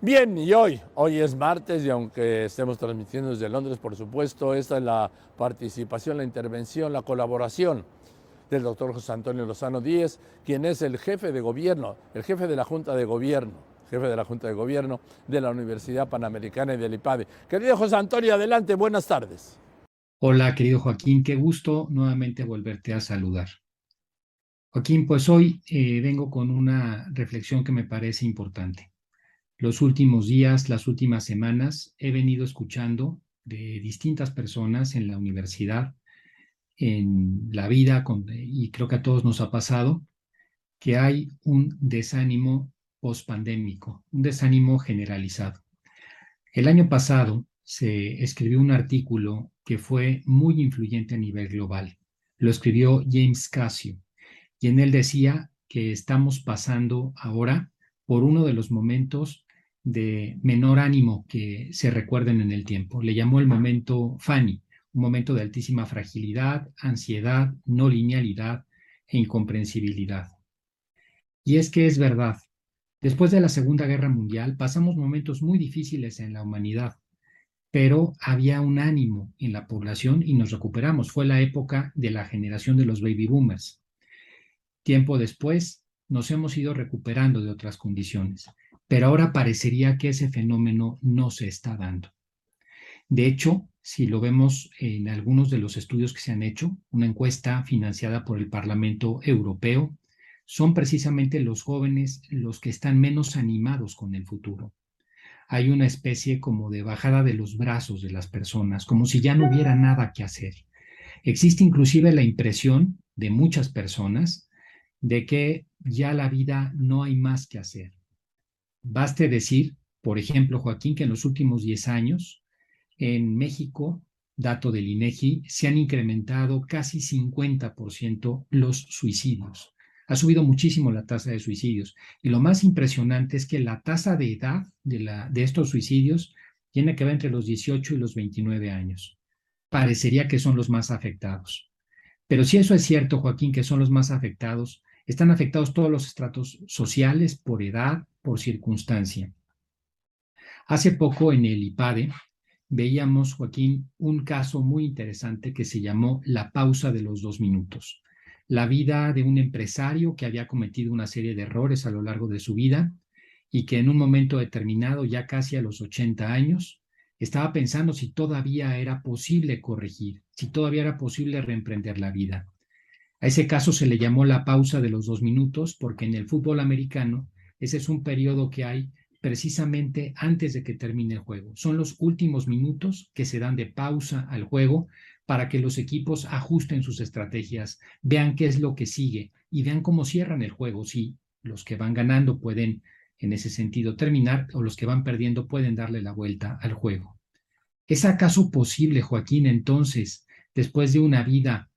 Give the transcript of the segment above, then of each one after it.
Bien, y hoy, hoy es martes y aunque estemos transmitiendo desde Londres, por supuesto, esta es la participación, la intervención, la colaboración del doctor José Antonio Lozano Díez, quien es el jefe de gobierno, el jefe de la Junta de Gobierno, jefe de la Junta de Gobierno de la Universidad Panamericana y del IPADE. Querido José Antonio, adelante, buenas tardes. Hola, querido Joaquín, qué gusto nuevamente volverte a saludar. Joaquín, pues hoy eh, vengo con una reflexión que me parece importante. Los últimos días, las últimas semanas, he venido escuchando de distintas personas en la universidad, en la vida, y creo que a todos nos ha pasado, que hay un desánimo pospandémico, un desánimo generalizado. El año pasado se escribió un artículo que fue muy influyente a nivel global. Lo escribió James Casio y en él decía que estamos pasando ahora por uno de los momentos de menor ánimo que se recuerden en el tiempo. Le llamó el momento Fanny, un momento de altísima fragilidad, ansiedad, no linealidad e incomprensibilidad. Y es que es verdad, después de la Segunda Guerra Mundial pasamos momentos muy difíciles en la humanidad, pero había un ánimo en la población y nos recuperamos. Fue la época de la generación de los baby boomers. Tiempo después nos hemos ido recuperando de otras condiciones pero ahora parecería que ese fenómeno no se está dando. De hecho, si lo vemos en algunos de los estudios que se han hecho, una encuesta financiada por el Parlamento Europeo, son precisamente los jóvenes los que están menos animados con el futuro. Hay una especie como de bajada de los brazos de las personas, como si ya no hubiera nada que hacer. Existe inclusive la impresión de muchas personas de que ya la vida no hay más que hacer, Baste decir, por ejemplo, Joaquín, que en los últimos 10 años en México, dato del INEGI, se han incrementado casi 50% los suicidios. Ha subido muchísimo la tasa de suicidios. Y lo más impresionante es que la tasa de edad de, estos suicidios tiene que ver entre los 18 y los 29 años. Parecería que son los más afectados. Pero si eso es cierto, Joaquín, que son los más afectados, están afectados todos los estratos sociales por edad, por circunstancia. Hace poco en el IPADE veíamos, Joaquín, un caso muy interesante que se llamó la pausa de los dos minutos. La vida de un empresario que había cometido una serie de errores a lo largo de su vida y que en un momento determinado, ya casi a los 80 años, estaba pensando si todavía era posible corregir, si todavía era posible reemprender la vida. A ese caso se le llamó la pausa de los dos minutos porque en el fútbol americano ese es un periodo que hay precisamente antes de que termine el juego. Son los últimos minutos que se dan de pausa al juego para que los equipos ajusten sus estrategias, vean qué es lo que sigue y vean cómo cierran el juego. Si los que van ganando pueden en ese sentido terminar o los que van perdiendo pueden darle la vuelta al juego. ¿Es acaso posible, Joaquín, entonces, después de una vida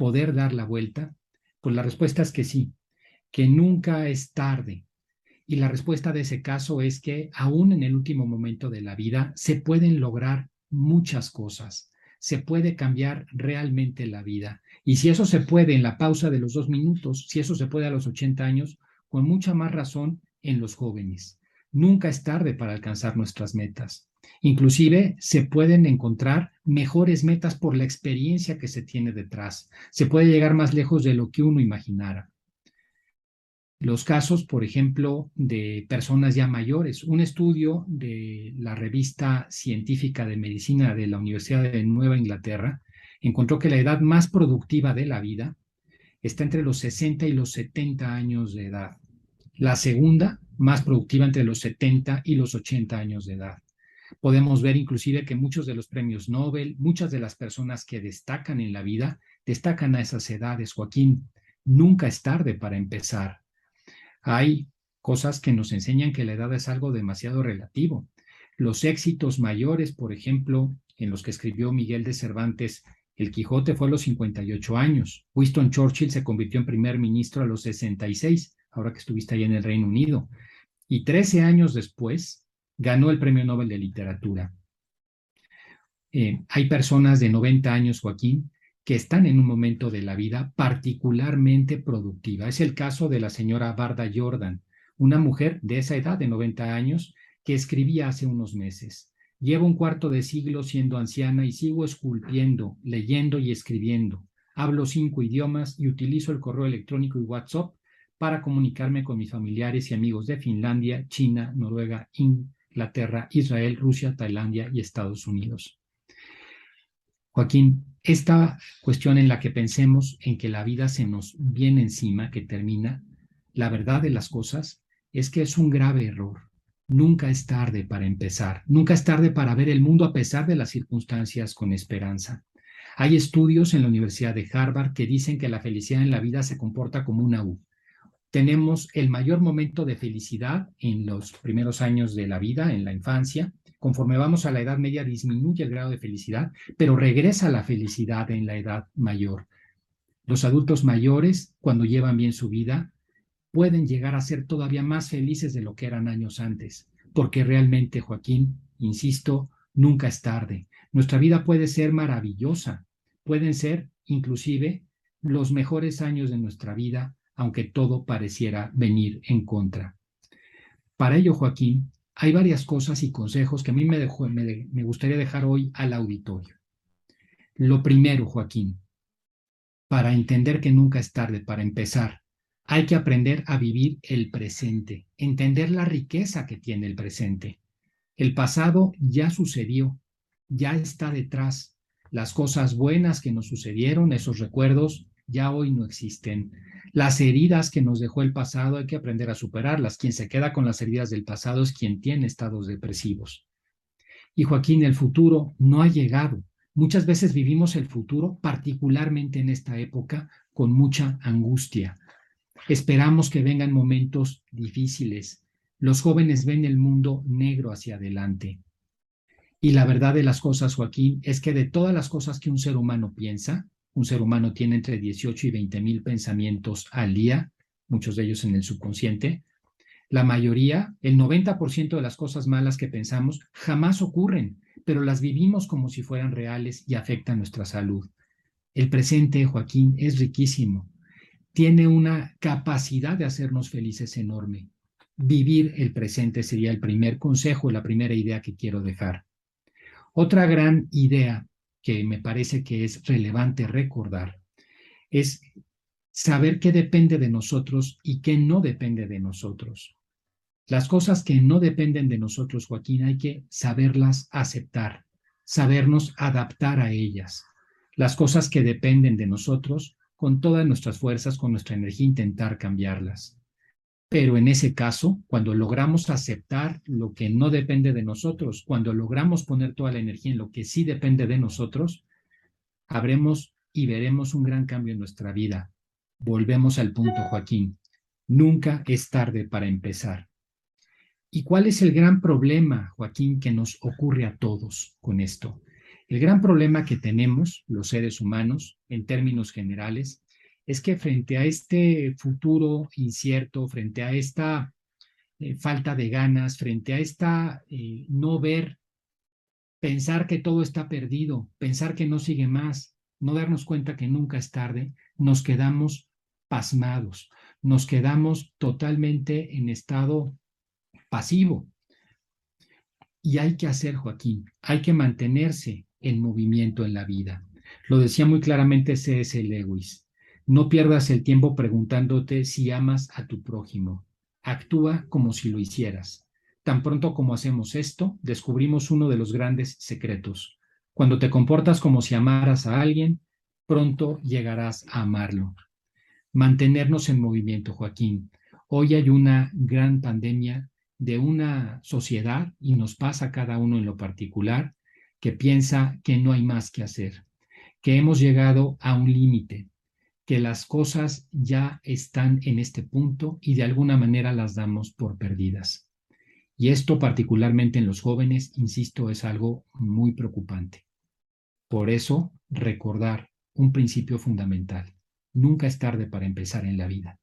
poder dar la vuelta? Pues la respuesta es que sí, que nunca es tarde. Y la respuesta de ese caso es que aún en el último momento de la vida se pueden lograr muchas cosas, se puede cambiar realmente la vida. Y si eso se puede en la pausa de los dos minutos, si eso se puede a los 80 años, con mucha más razón en los jóvenes. Nunca es tarde para alcanzar nuestras metas. Inclusive se pueden encontrar mejores metas por la experiencia que se tiene detrás. Se puede llegar más lejos de lo que uno imaginara. Los casos, por ejemplo, de personas ya mayores. Un estudio de la revista científica de medicina de la Universidad de Nueva Inglaterra encontró que la edad más productiva de la vida está entre los 60 y los 70 años de edad. La segunda, más productiva entre los 70 y los 80 años de edad. Podemos ver inclusive que muchos de los premios Nobel, muchas de las personas que destacan en la vida, destacan a esas edades. Joaquín, nunca es tarde para empezar. Hay cosas que nos enseñan que la edad es algo demasiado relativo. Los éxitos mayores, por ejemplo, en los que escribió Miguel de Cervantes, El Quijote fue a los 58 años. Winston Churchill se convirtió en primer ministro a los 66, ahora que estuviste ahí en el Reino Unido. Y 13 años después, ganó el Premio Nobel de Literatura. Eh, hay personas de 90 años, Joaquín, que están en un momento de la vida particularmente productiva. Es el caso de la señora Barda Jordan, una mujer de esa edad, de 90 años, que escribí hace unos meses. Llevo un cuarto de siglo siendo anciana y sigo esculpiendo, leyendo y escribiendo. Hablo cinco idiomas y utilizo el correo electrónico y WhatsApp para comunicarme con mis familiares y amigos de Finlandia, China, Noruega, Inglaterra, Israel, Rusia, Tailandia y Estados Unidos. Joaquín, esta cuestión en la que pensemos en que la vida se nos viene encima, que termina, la verdad de las cosas es que es un grave error. Nunca es tarde para empezar, nunca es tarde para ver el mundo a pesar de las circunstancias con esperanza. Hay estudios en la Universidad de Harvard que dicen que la felicidad en la vida se comporta como una U tenemos el mayor momento de felicidad en los primeros años de la vida, en la infancia. Conforme vamos a la edad media disminuye el grado de felicidad, pero regresa la felicidad en la edad mayor. Los adultos mayores, cuando llevan bien su vida, pueden llegar a ser todavía más felices de lo que eran años antes, porque realmente, Joaquín, insisto, nunca es tarde. Nuestra vida puede ser maravillosa, pueden ser inclusive los mejores años de nuestra vida aunque todo pareciera venir en contra. Para ello, Joaquín, hay varias cosas y consejos que a mí me, me, gustaría dejar hoy al auditorio. Lo primero, Joaquín, para entender que nunca es tarde, para empezar, hay que aprender a vivir el presente, entender la riqueza que tiene el presente. El pasado ya sucedió, ya está detrás. Las cosas buenas que nos sucedieron, esos recuerdos, ya hoy no existen. Las heridas que nos dejó el pasado hay que aprender a superarlas. Quien se queda con las heridas del pasado es quien tiene estados depresivos. Y Joaquín, el futuro no ha llegado. Muchas veces vivimos el futuro, particularmente en esta época, con mucha angustia. Esperamos que vengan momentos difíciles. Los jóvenes ven el mundo negro hacia adelante. Y la verdad de las cosas, Joaquín, es que de todas las cosas que un ser humano piensa, un ser humano tiene entre 18 y 20 mil pensamientos al día, muchos de ellos en el subconsciente. La mayoría, el 90% de las cosas malas que pensamos jamás ocurren, pero las vivimos como si fueran reales y afectan nuestra salud. El presente, Joaquín, es riquísimo. Tiene una capacidad de hacernos felices enorme. Vivir el presente sería el primer consejo, la primera idea que quiero dejar. Otra gran idea que me parece que es relevante recordar es saber qué depende de nosotros y qué no depende de nosotros. Las cosas que no dependen de nosotros, Joaquín, hay que saberlas aceptar, sabernos adaptar a ellas. Las cosas que dependen de nosotros, con todas nuestras fuerzas, con nuestra energía, intentar cambiarlas. Pero en ese caso, cuando logramos aceptar lo que no depende de nosotros, cuando logramos poner toda la energía en lo que sí depende de nosotros, habremos y veremos un gran cambio en nuestra vida. Volvemos al punto, Joaquín. Nunca es tarde para empezar. ¿Y cuál es el gran problema, Joaquín, que nos ocurre a todos con esto? El gran problema que tenemos los seres humanos, en términos generales, es que frente a este futuro incierto, frente a esta eh, falta de ganas, frente a esta eh, no ver, pensar que todo está perdido, pensar que no sigue más, no darnos cuenta que nunca es tarde, nos quedamos pasmados, nos quedamos totalmente en estado pasivo. Y hay que hacer, Joaquín, hay que mantenerse en movimiento en la vida. Lo decía muy claramente C.S. Lewis. No pierdas el tiempo preguntándote si amas a tu prójimo. Actúa como si lo hicieras. Tan pronto como hacemos esto, descubrimos uno de los grandes secretos. Cuando te comportas como si amaras a alguien, pronto llegarás a amarlo. Mantenernos en movimiento, Joaquín. Hoy hay una gran pandemia de una sociedad, y nos pasa a cada uno en lo particular, que piensa que no hay más que hacer, que hemos llegado a un límite, que las cosas ya están en este punto y de alguna manera las damos por perdidas. Y esto particularmente en los jóvenes, insisto, es algo muy preocupante. Por eso, recordar un principio fundamental. Nunca es tarde para empezar en la vida.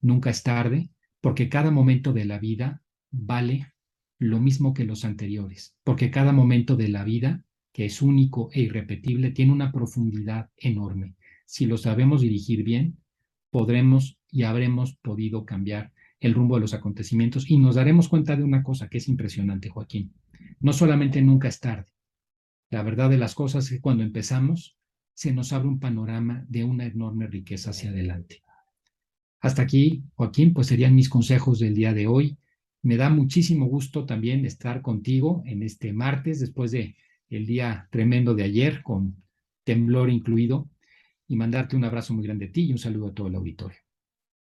Nunca es tarde porque cada momento de la vida vale lo mismo que los anteriores, porque cada momento de la vida, que es único e irrepetible, tiene una profundidad enorme si lo sabemos dirigir bien, podremos y habremos podido cambiar el rumbo de los acontecimientos y nos daremos cuenta de una cosa que es impresionante, Joaquín. No solamente nunca es tarde. La verdad de las cosas es que cuando empezamos se nos abre un panorama de una enorme riqueza hacia adelante. Hasta aquí, Joaquín, pues serían mis consejos del día de hoy. Me da muchísimo gusto también estar contigo en este martes, después de el día tremendo de ayer, con temblor incluido, y mandarte un abrazo muy grande a ti y un saludo a todo el auditorio.